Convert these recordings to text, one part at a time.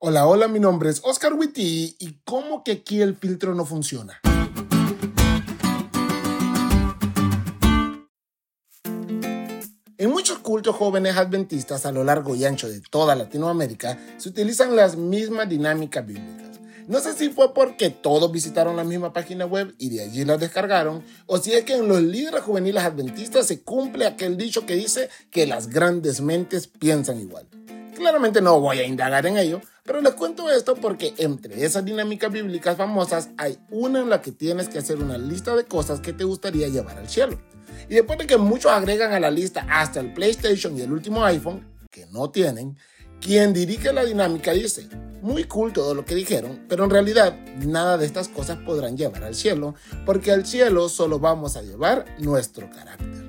Hola, hola, mi nombre es Oscar Witty y ¿cómo que aquí el filtro no funciona? En muchos cultos jóvenes adventistas a lo largo y ancho de toda Latinoamérica se utilizan las mismas dinámicas bíblicas. No sé si fue porque todos visitaron la misma página web y de allí las descargaron, o si es que en los líderes juveniles adventistas se cumple aquel dicho que dice que las grandes mentes piensan igual. Claramente no voy a indagar en ello, pero les cuento esto porque entre esas dinámicas bíblicas famosas hay una en la que tienes que hacer una lista de cosas que te gustaría llevar al cielo. Y después de que muchos agregan a la lista hasta el PlayStation y el último iPhone, que no tienen, quien dirige la dinámica dice, muy cool todo lo que dijeron, pero en realidad nada de estas cosas podrán llevar al cielo, porque al cielo solo vamos a llevar nuestro carácter.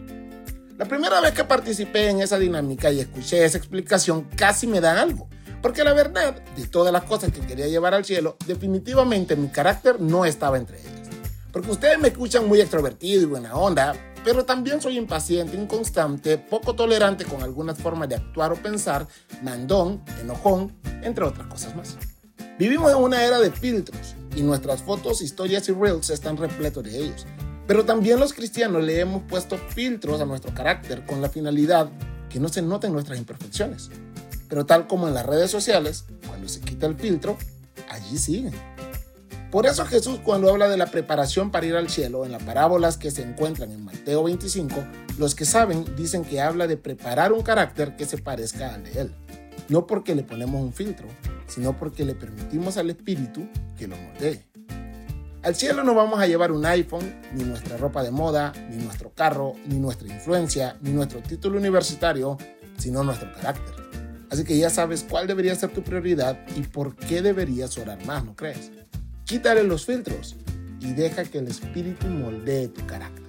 La primera vez que participé en esa dinámica y escuché esa explicación casi me da algo. Porque la verdad, de todas las cosas que quería llevar al cielo, definitivamente mi carácter no estaba entre ellas. Porque ustedes me escuchan muy extrovertido y buena onda, pero también soy impaciente, inconstante, poco tolerante con algunas formas de actuar o pensar, mandón, enojón, entre otras cosas más. Vivimos en una era de filtros y nuestras fotos, historias y reels están repletos de ellos. Pero también los cristianos le hemos puesto filtros a nuestro carácter con la finalidad que no se noten nuestras imperfecciones. Pero tal como en las redes sociales, cuando se quita el filtro, allí siguen. Por eso Jesús cuando habla de la preparación para ir al cielo, en las parábolas que se encuentran en Mateo 25, los que saben dicen que habla de preparar un carácter que se parezca al de Él. No porque le ponemos un filtro, sino porque le permitimos al Espíritu que lo moldee. Al cielo no vamos a llevar un iPhone, ni nuestra ropa de moda, ni nuestro carro, ni nuestra influencia, ni nuestro título universitario, sino nuestro carácter. Así que ya sabes cuál debería ser tu prioridad y por qué deberías orar más, ¿no crees? Quítale los filtros y deja que el Espíritu moldee tu carácter.